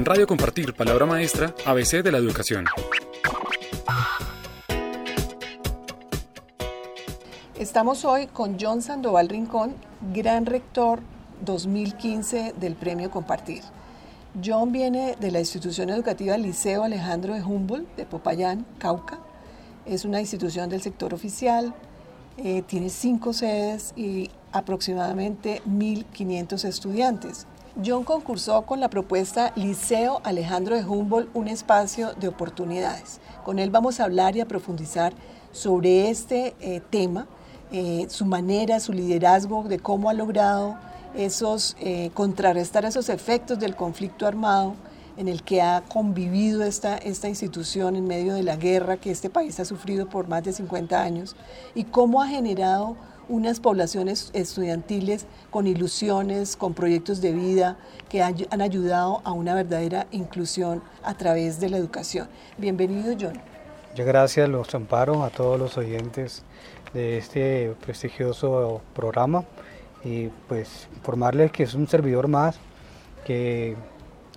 En Radio Compartir, Palabra Maestra, ABC de la Educación. Estamos hoy con John Sandoval Rincón, gran rector 2015 del Premio Compartir. John viene de la institución educativa Liceo Alejandro de Humboldt de Popayán, Cauca. Es una institución del sector oficial, eh, tiene cinco sedes y aproximadamente 1.500 estudiantes. John concursó con la propuesta Liceo Alejandro de Humboldt, un espacio de oportunidades. Con él vamos a hablar y a profundizar sobre este eh, tema eh, su manera, su liderazgo, de cómo ha logrado esos, eh, contrarrestar esos efectos del conflicto armado en el que ha convivido esta, esta institución en medio de la guerra que este país ha sufrido por más de 50 años y cómo ha generado unas poblaciones estudiantiles con ilusiones, con proyectos de vida que han ayudado a una verdadera inclusión a través de la educación. Bienvenido, John. Muchas gracias, los amparo a todos los oyentes de este prestigioso programa y pues informarles que es un servidor más que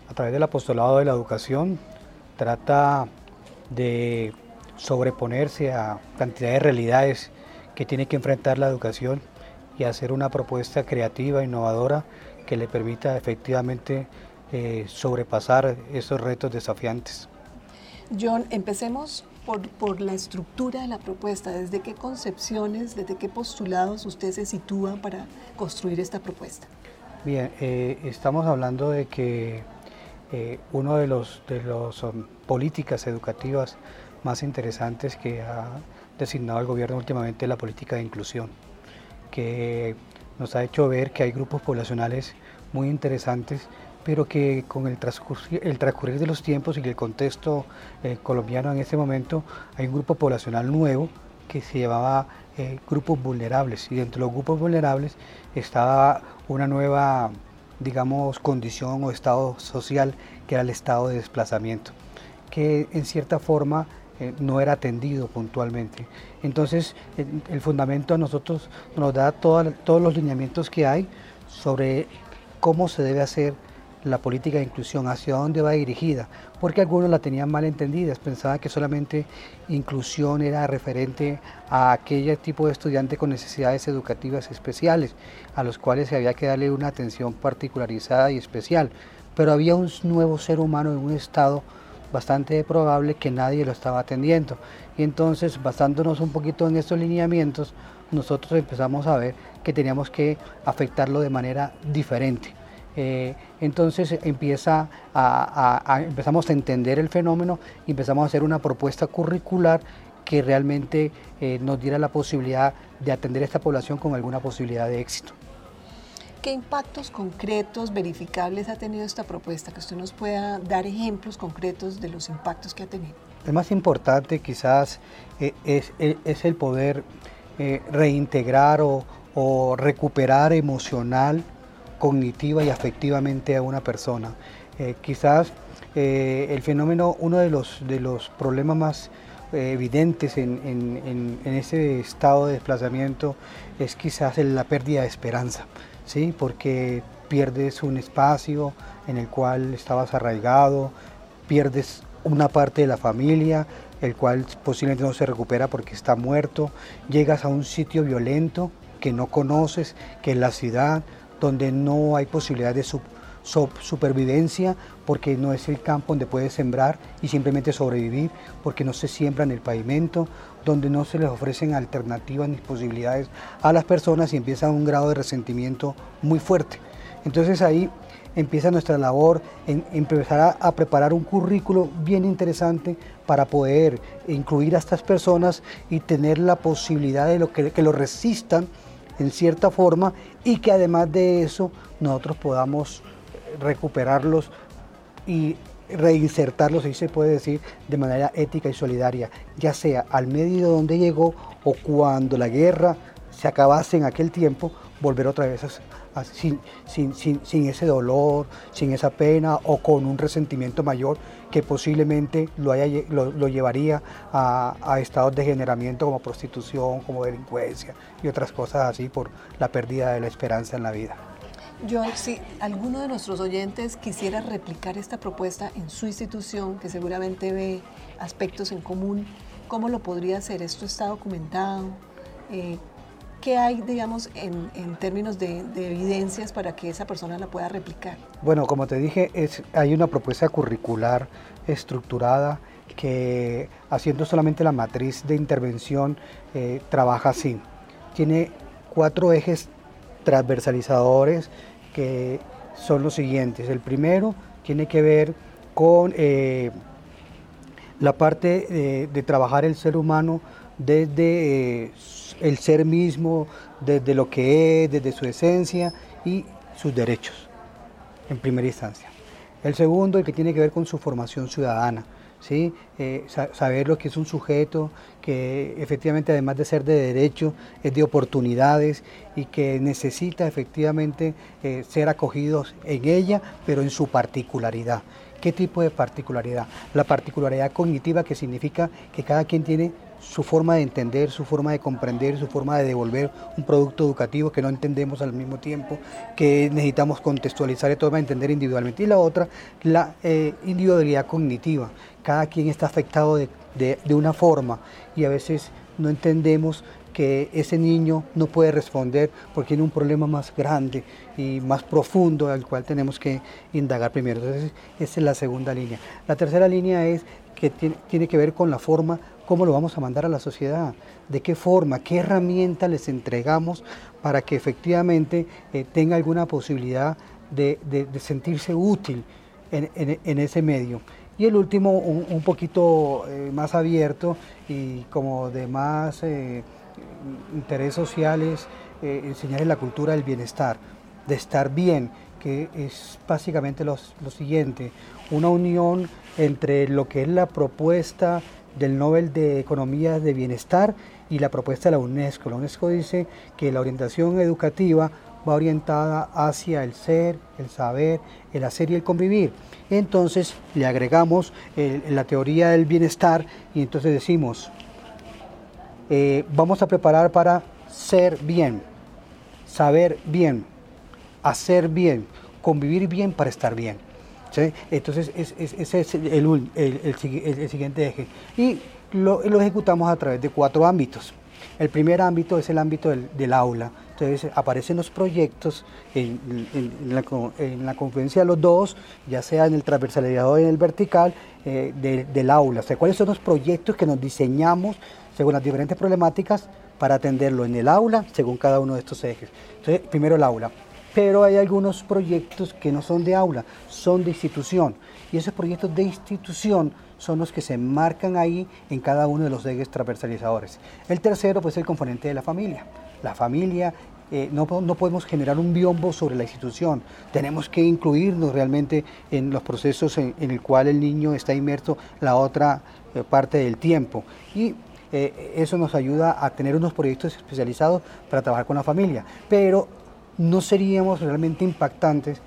a través del apostolado de la educación trata de sobreponerse a cantidad de realidades que tiene que enfrentar la educación y hacer una propuesta creativa, innovadora, que le permita efectivamente eh, sobrepasar esos retos desafiantes. John, empecemos por, la estructura de la propuesta, desde qué concepciones, desde qué postulados usted se sitúa para construir esta propuesta. Bien, eh, estamos hablando de que eh, uno de los de los um, políticas educativas más interesantes que ha designado el gobierno últimamente la política de inclusión, que nos ha hecho ver que hay grupos poblacionales muy interesantes pero que con el transcurrir, el transcurrir de los tiempos y el contexto eh, colombiano en este momento hay un grupo poblacional nuevo que se llamaba eh, grupos vulnerables. Y dentro de los grupos vulnerables estaba una nueva digamos condición o estado social que era el estado de desplazamiento que en cierta forma eh, no era atendido puntualmente. Entonces, el, fundamento a nosotros nos da todos los lineamientos que hay sobre cómo se debe hacer la política de inclusión, hacia dónde va dirigida, porque algunos la tenían mal entendida, pensaban que solamente inclusión era referente a aquel tipo de estudiante con necesidades educativas especiales, a los cuales se había que darle una atención particularizada y especial, pero había un nuevo ser humano en un estado bastante probable que nadie lo estaba atendiendo. Y entonces, basándonos un poquito en estos lineamientos, nosotros empezamos a ver que teníamos que afectarlo de manera diferente. Eh, entonces empieza a, empezamos a entender el fenómeno y empezamos a hacer una propuesta curricular que realmente eh, nos diera la posibilidad de atender a esta población con alguna posibilidad de éxito. ¿Qué impactos concretos, verificables ha tenido esta propuesta? Que usted nos pueda dar ejemplos concretos de los impactos que ha tenido. El más importante quizás eh, es, el poder reintegrar o, recuperar emocional cognitiva y afectivamente a una persona. Eh, quizás eh, el fenómeno, uno de los, problemas más eh, evidentes en, ese estado de desplazamiento es quizás la pérdida de esperanza, ¿sí? porque pierdes un espacio en el cual estabas arraigado, pierdes una parte de la familia, el cual posiblemente no se recupera porque está muerto, llegas a un sitio violento que no conoces, que es la ciudad, donde no hay posibilidad de supervivencia, porque no es el campo donde puedes sembrar y simplemente sobrevivir, porque no se siembra en el pavimento, donde no se les ofrecen alternativas ni posibilidades a las personas y empieza un grado de resentimiento muy fuerte. Entonces ahí empieza nuestra labor en empezar a, preparar un currículo bien interesante para poder incluir a estas personas y tener la posibilidad de lo que, que lo resistan en cierta forma y que además de eso nosotros podamos recuperarlos y reinsertarlos, si se puede decir, de manera ética y solidaria, ya sea al medio donde llegó o cuando la guerra se acabase en aquel tiempo, volver otra vez sin, sin, ese dolor, sin esa pena o con un resentimiento mayor que posiblemente lo, haya, lo, llevaría a, a, estados de generamiento como prostitución, como delincuencia y otras cosas así por la pérdida de la esperanza en la vida. John, si alguno de nuestros oyentes quisiera replicar esta propuesta en su institución, que seguramente ve aspectos en común, ¿cómo lo podría hacer? ¿Esto está documentado? Eh, ¿Qué hay, digamos, en, términos de, evidencias para que esa persona la pueda replicar? Bueno, como te dije, es, hay una propuesta curricular estructurada que haciendo solamente la matriz de intervención eh, trabaja así. Tiene cuatro ejes transversalizadores que son los siguientes. El primero tiene que ver con eh, la parte de trabajar el ser humano desde eh, el ser mismo, desde lo que es, desde su esencia y sus derechos, en primera instancia. El segundo, el que tiene que ver con su formación ciudadana, ¿sí? Eh, saber lo que es un sujeto que efectivamente además de ser de derecho es de oportunidades y que necesita efectivamente eh, ser acogidos en ella, pero en su particularidad. ¿Qué tipo de particularidad? La particularidad cognitiva que significa que cada quien tiene su forma de entender, su forma de comprender, su forma de devolver un producto educativo que no entendemos al mismo tiempo, que necesitamos contextualizar y todo para entender individualmente. Y la otra, la eh, individualidad cognitiva. Cada quien está afectado de, de una forma y a veces no entendemos que ese niño no puede responder porque tiene un problema más grande y más profundo al cual tenemos que indagar primero. Entonces, esa es la segunda línea. La tercera línea es que tiene, tiene que ver con la forma cómo lo vamos a mandar a la sociedad, de qué forma, qué herramienta les entregamos para que efectivamente eh, tenga alguna posibilidad de, sentirse útil en, ese medio. Y el último, un, poquito eh, más abierto y como de más eh, interés sociales, enseñarles la cultura del bienestar, de estar bien, que es básicamente lo siguiente, una unión entre lo que es la propuesta del Nobel de Economía de Bienestar y la propuesta de la UNESCO. La UNESCO dice que la orientación educativa va orientada hacia el ser, el saber, el hacer y el convivir. Entonces le agregamos la teoría del bienestar y entonces decimos, eh, vamos a preparar para ser bien, saber bien, hacer bien, convivir bien para estar bien. Entonces, ese es el, siguiente eje. Y lo, ejecutamos a través de cuatro ámbitos. El primer ámbito es el ámbito del, aula. Entonces aparecen los proyectos en, la, confluencia de los dos, ya sea en el transversalidad o en el vertical eh, del aula. O sea, cuáles son los proyectos que nos diseñamos según las diferentes problemáticas para atenderlo en el aula, según cada uno de estos ejes. Entonces, primero el aula pero hay algunos proyectos que no son de aula, son de institución. Y esos proyectos de institución son los que se marcan ahí en cada uno de los ejes transversalizadores. El tercero, pues, es el componente de la familia. La familia, eh, no, podemos generar un biombo sobre la institución. Tenemos que incluirnos realmente en los procesos en, el cual el niño está inmerso la otra eh, parte del tiempo. Y eh, eso nos ayuda a tener unos proyectos especializados para trabajar con la familia. Pero no seríamos realmente impactantes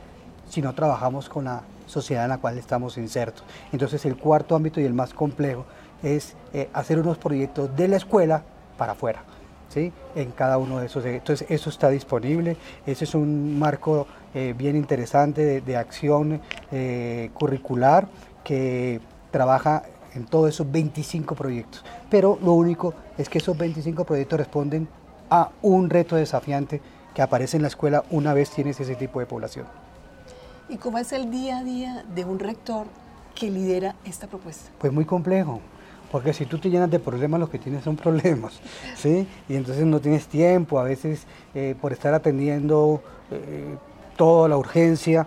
si no trabajamos con la sociedad en la cual estamos insertos. Entonces el cuarto ámbito y el más complejo es eh, hacer unos proyectos de la escuela para afuera. ¿Sí? en cada uno de esos. Entonces eso está disponible, ese es un marco eh, bien interesante de, acción eh, curricular que trabaja en todos esos 25 proyectos. Pero lo único es que esos 25 proyectos responden a un reto desafiante que aparece en la escuela una vez tienes ese tipo de población. ¿Y cómo es el día a día de un rector que lidera esta propuesta? Pues muy complejo, porque si tú te llenas de problemas, lo que tienes son problemas, ¿sí? Y entonces no tienes tiempo, a veces eh, por estar atendiendo eh, toda la urgencia,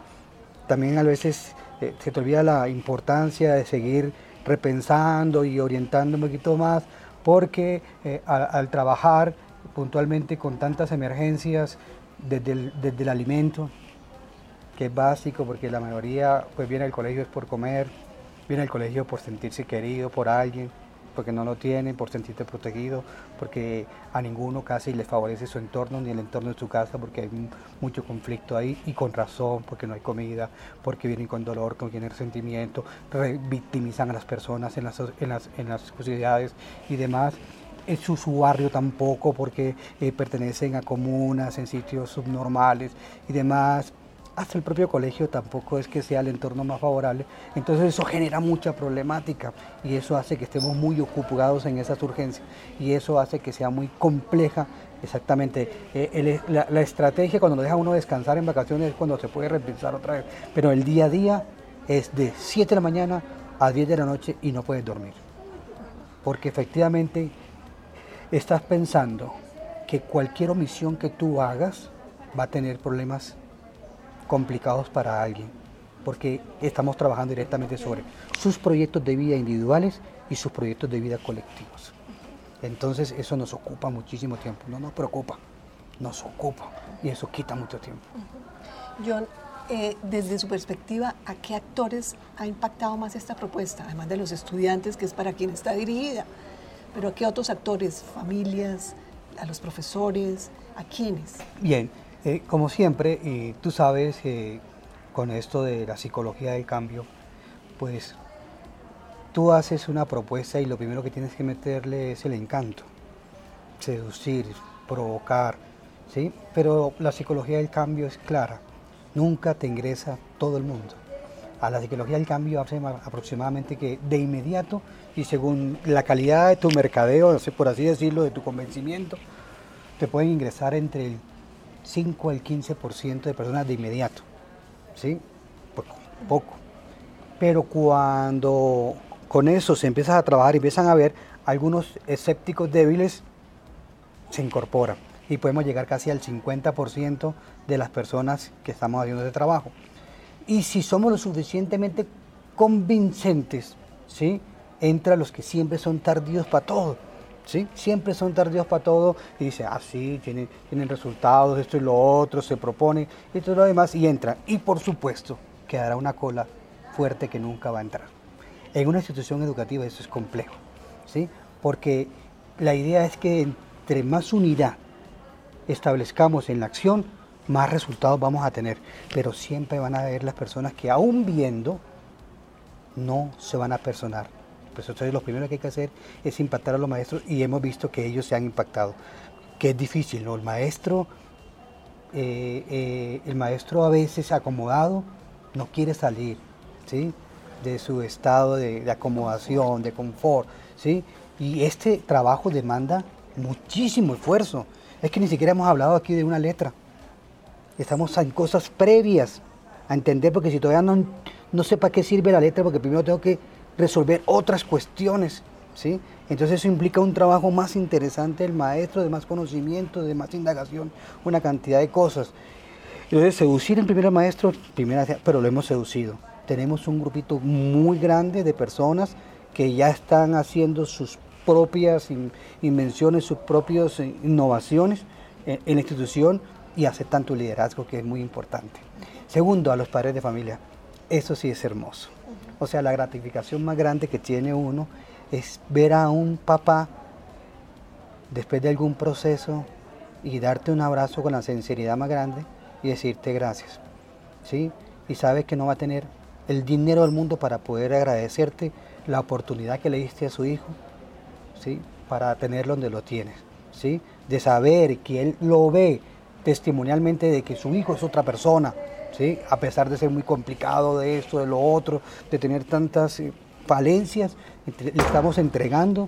también a veces eh, se te olvida la importancia de seguir repensando y orientando un poquito más, porque al trabajar puntualmente con tantas emergencias desde el, alimento, que es básico porque la mayoría pues viene al colegio es por comer, viene al colegio por sentirse querido por alguien, porque no lo tiene, por sentirse protegido, porque a ninguno casi le favorece su entorno ni el entorno de su casa, porque hay mucho conflicto ahí y con razón, porque no hay comida, porque vienen con dolor, con tienen resentimiento, victimizan a las personas en las, en las, en las sociedades y demás es su, barrio tampoco porque eh, pertenecen a comunas, en sitios subnormales y demás, hasta el propio colegio tampoco es que sea el entorno más favorable. Entonces eso genera mucha problemática y eso hace que estemos muy ocupados en esas urgencias y eso hace que sea muy compleja exactamente. Eh, la, la, estrategia cuando nos deja uno descansar en vacaciones es cuando se puede repensar otra vez, pero el día a día es de 7 de la mañana a 10 de la noche y no puedes dormir. Porque efectivamente estás pensando que cualquier omisión que tú hagas va a tener problemas complicados para alguien, porque estamos trabajando directamente sobre sus proyectos de vida individuales y sus proyectos de vida colectivos. Entonces eso nos ocupa muchísimo tiempo, no nos preocupa, nos ocupa y eso quita mucho tiempo. John, eh, desde su perspectiva, ¿a qué actores ha impactado más esta propuesta? Además de los estudiantes, que es para quien está dirigida, pero ¿a qué otros actores? ¿Familias? ¿A los profesores? ¿A quiénes? Bien, eh, como siempre, y tú sabes, eh, con esto de la psicología del cambio, pues tú haces una propuesta y lo primero que tienes que meterle es el encanto, seducir, provocar, ¿sí? Pero la psicología del cambio es clara, nunca te ingresa todo el mundo. A la psicología del cambio hace aproximadamente que de inmediato y según la calidad de tu mercadeo, por así decirlo, de tu convencimiento, te pueden ingresar entre el 5 al 15% de personas de inmediato. ¿Sí? Poco, poco. Pero cuando con eso se empieza a trabajar y empiezan a ver algunos escépticos débiles, se incorporan y podemos llegar casi al 50% de las personas que estamos haciendo ese trabajo. Y si somos lo suficientemente convincentes, ¿sí? entra los que siempre son tardíos para todo ¿sí? Siempre son tardíos para todo y dice, ah, sí, tienen, tienen resultados, esto y lo otro, se propone y todo lo demás y entra. Y por supuesto, quedará una cola fuerte que nunca va a entrar. En una institución educativa eso es complejo, ¿sí? Porque la idea es que entre más unidad establezcamos en la acción, más resultados vamos a tener. Pero siempre van a haber las personas que aún viendo, no se van a personar pues entonces lo primero que hay que hacer es impactar a los maestros y hemos visto que ellos se han impactado, que es difícil, ¿no? El maestro, eh, eh, el maestro a veces acomodado no quiere salir, ¿sí? De su estado de, acomodación, de confort, ¿sí? Y este trabajo demanda muchísimo esfuerzo. Es que ni siquiera hemos hablado aquí de una letra. Estamos en cosas previas a entender, porque si todavía no, no sé para qué sirve la letra, porque primero tengo que resolver otras cuestiones. ¿sí? Entonces eso implica un trabajo más interesante del maestro, de más conocimiento, de más indagación, una cantidad de cosas. Entonces seducir en primer maestro, primera, pero lo hemos seducido. Tenemos un grupito muy grande de personas que ya están haciendo sus propias invenciones, sus propias eh, innovaciones en, la institución y aceptan tu liderazgo, que es muy importante. Segundo, a los padres de familia. Eso sí es hermoso. O sea, la gratificación más grande que tiene uno es ver a un papá después de algún proceso y darte un abrazo con la sinceridad más grande y decirte gracias. ¿sí? Y sabes que no va a tener el dinero del mundo para poder agradecerte la oportunidad que le diste a su hijo, ¿sí? para tenerlo donde lo tienes. ¿sí? De saber que él lo ve testimonialmente de que su hijo es otra persona, a pesar de ser muy complicado de esto, de lo otro, de tener tantas eh, falencias, le estamos entregando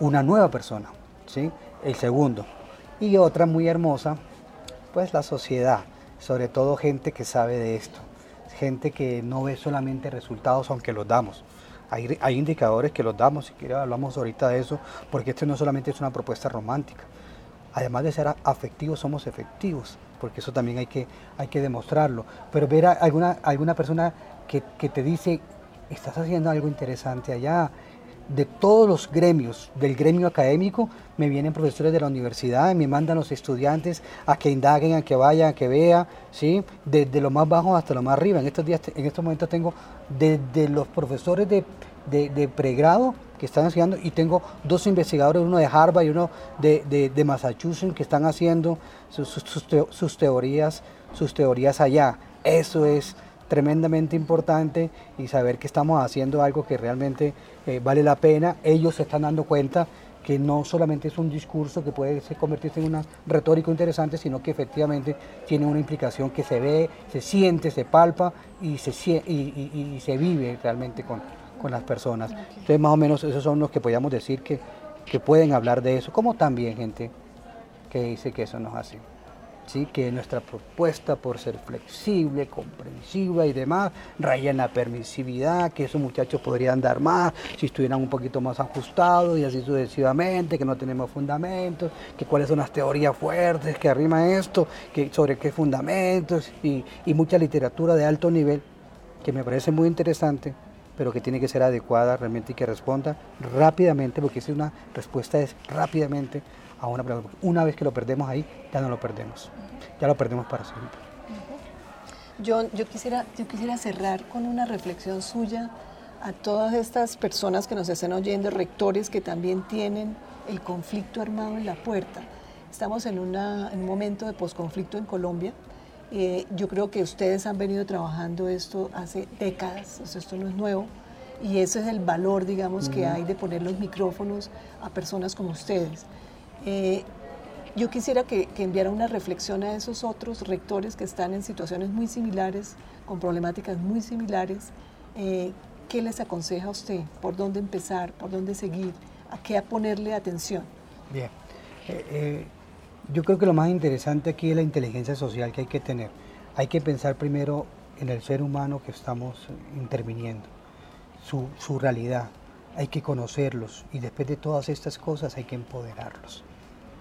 una nueva persona, ¿sí? el segundo. Y otra muy hermosa, pues la sociedad, sobre todo gente que sabe de esto, gente que no ve solamente resultados aunque los damos. Hay, hay indicadores que los damos, si quiere hablamos ahorita de eso, porque esto no solamente es una propuesta romántica, además de ser afectivos, somos efectivos, porque eso también hay que, hay que demostrarlo. Pero ver a alguna, alguna persona que, que te dice, estás haciendo algo interesante allá, de todos los gremios, del gremio académico, me vienen profesores de la universidad, me mandan los estudiantes a que indaguen, a que vayan, a que vean, ¿sí? desde lo más bajo hasta lo más arriba. En estos días, en estos momentos tengo desde los profesores de, de pregrado que están haciendo y tengo dos investigadores, uno de Harvard y uno de, Massachusetts, que están haciendo sus, teorías, sus teorías allá. Eso es tremendamente importante y saber que estamos haciendo algo que realmente eh, vale la pena. Ellos se están dando cuenta que no solamente es un discurso que puede convertirse en una retórica interesante, sino que efectivamente tiene una implicación que se ve, se siente, se palpa y se, y, se vive realmente con, con, las personas. Entonces más o menos esos son los que podríamos decir que, que pueden hablar de eso, como también gente que dice que eso nos hace ¿sí? que nuestra propuesta por ser flexible, comprensiva y demás, raya en la permisividad, que esos muchachos podrían dar más si estuvieran un poquito más ajustados y así sucesivamente, que no tenemos fundamentos, que cuáles son las teorías fuertes que arrima esto, que sobre qué fundamentos y, y mucha literatura de alto nivel que me parece muy interesante pero que tiene que ser adecuada realmente y que responda rápidamente, porque esa es una respuesta es rápidamente a una pregunta. Una vez que lo perdemos ahí, ya no lo perdemos. Ya lo perdemos para siempre. John, yo quisiera, yo quisiera cerrar con una reflexión suya a todas estas personas que nos están oyendo, rectores que también tienen el conflicto armado en la puerta. Estamos en, una, un momento de posconflicto en Colombia. Eh, yo creo que ustedes han venido trabajando esto hace décadas, esto no es nuevo, y ese es el valor, digamos, que hay de poner los micrófonos a personas como ustedes. Eh, yo quisiera que, enviara una reflexión a esos otros rectores que están en situaciones muy similares, con problemáticas muy similares. Eh, ¿Qué les aconseja a usted? ¿Por dónde empezar? ¿Por dónde seguir? ¿A qué ponerle atención? Bien. Eh, yo creo que lo más interesante aquí es la inteligencia social que hay que tener. Hay que pensar primero en el ser humano que estamos interviniendo, su, su realidad. Hay que conocerlos y después de todas estas cosas hay que empoderarlos.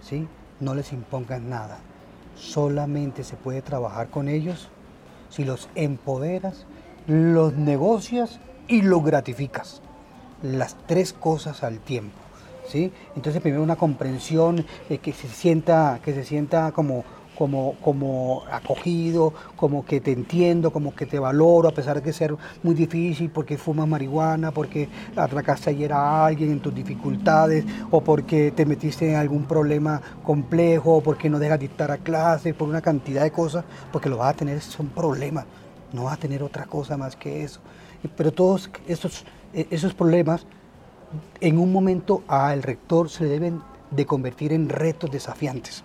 ¿sí? No les impongan nada. Solamente se puede trabajar con ellos si los empoderas, los negocias y los gratificas. Las tres cosas al tiempo. Entonces primero una comprensión, eh, que, se sienta, que se sienta como como, como acogido, como que te entiendo, como que te valoro, a pesar de ser muy difícil, porque fumas marihuana, porque atracaste ayer a alguien en tus dificultades, o porque te metiste en algún problema complejo, o porque no dejas dictar a clase, por una cantidad de cosas, porque lo vas a tener, son problemas, no vas a tener otra cosa más que eso. Pero todos esos, e, esos problemas, en un momento al rector se deben de convertir en retos desafiantes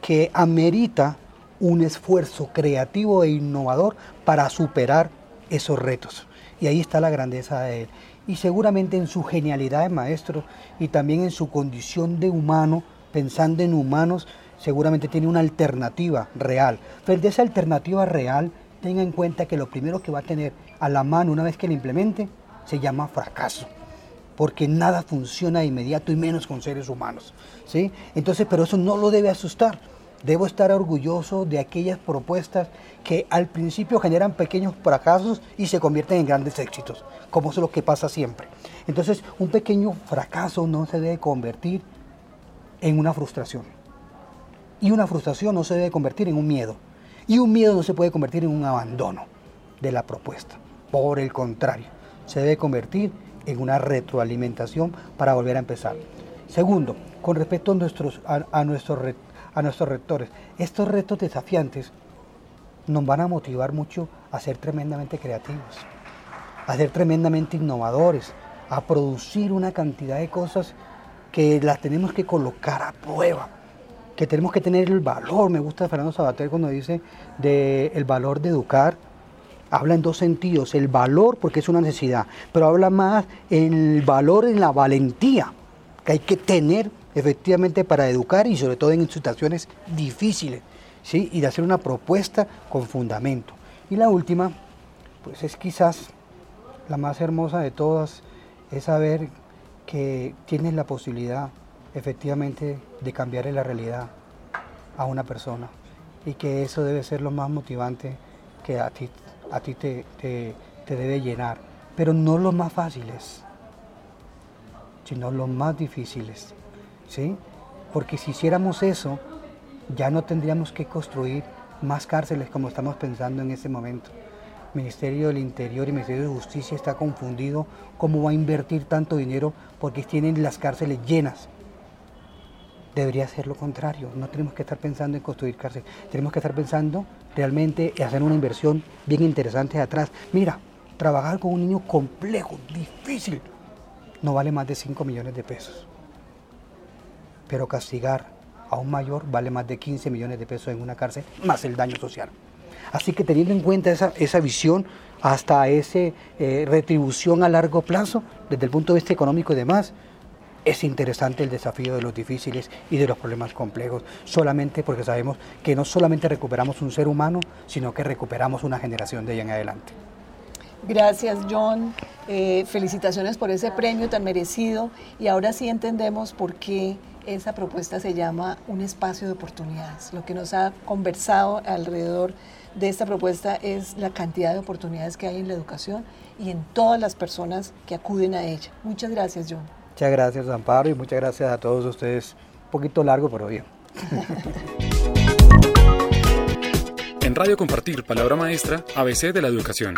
que amerita un esfuerzo creativo e innovador para superar esos retos. Y ahí está la grandeza de él. Y seguramente en su genialidad de maestro y también en su condición de humano, pensando en humanos, seguramente tiene una alternativa real. Pero de esa alternativa real, tenga en cuenta que lo primero que va a tener a la mano una vez que la implemente se llama fracaso porque nada funciona de inmediato y menos con seres humanos. ¿sí? Entonces, pero eso no lo debe asustar. Debo estar orgulloso de aquellas propuestas que al principio generan pequeños fracasos y se convierten en grandes éxitos, como es lo que pasa siempre. Entonces, un pequeño fracaso no se debe convertir en una frustración. Y una frustración no se debe convertir en un miedo. Y un miedo no se puede convertir en un abandono de la propuesta. Por el contrario, se debe convertir en una retroalimentación para volver a empezar. Segundo, con respecto a nuestros, a, nuestros a nuestros rectores. Estos retos desafiantes nos van a motivar mucho a ser tremendamente creativos, a ser tremendamente innovadores, a producir una cantidad de cosas que las tenemos que colocar a prueba, que tenemos que tener el valor. Me gusta Fernando Sabater cuando dice de el valor de educar. Habla en dos sentidos, el valor porque es una necesidad, pero habla más el valor en la valentía que hay que tener efectivamente para educar y sobre todo en situaciones difíciles, ¿sí? y de hacer una propuesta con fundamento. Y la última, pues es quizás la más hermosa de todas, es saber que tienes la posibilidad efectivamente de cambiarle la realidad a una persona y que eso debe ser lo más motivante que a ti, a ti te, te, te debe llenar, pero no los más fáciles, sino los más difíciles. ¿sí? Porque si hiciéramos eso, ya no tendríamos que construir más cárceles como estamos pensando en este momento. Ministerio del Interior y Ministerio de Justicia está confundido cómo va a invertir tanto dinero porque tienen las cárceles llenas. Debería ser lo contrario, no tenemos que estar pensando en construir cárceles, tenemos que estar pensando realmente en hacer una inversión bien interesante atrás. Mira, trabajar con un niño complejo, difícil, no vale más de 5 millones de pesos pero castigar a un mayor vale más de 15 millones de pesos en una cárcel, más el daño social. Así que teniendo en cuenta esa, esa visión, hasta esa eh, retribución a largo plazo, desde el punto de vista económico y demás, es interesante el desafío de los difíciles y de los problemas complejos, solamente porque sabemos que no solamente recuperamos un ser humano, sino que recuperamos una generación de ahí en adelante. Gracias, John. Eh, felicitaciones por ese premio tan merecido y ahora sí entendemos por qué esa propuesta se llama un espacio de oportunidades. Lo que nos ha conversado alrededor de esta propuesta es la cantidad de oportunidades que hay en la educación y en todas las personas que acuden a ella. Muchas gracias, John. Muchas gracias, Amparo, y muchas gracias a todos ustedes. Un poquito largo, pero bien. en Radio Compartir, Palabra Maestra, ABC de la Educación.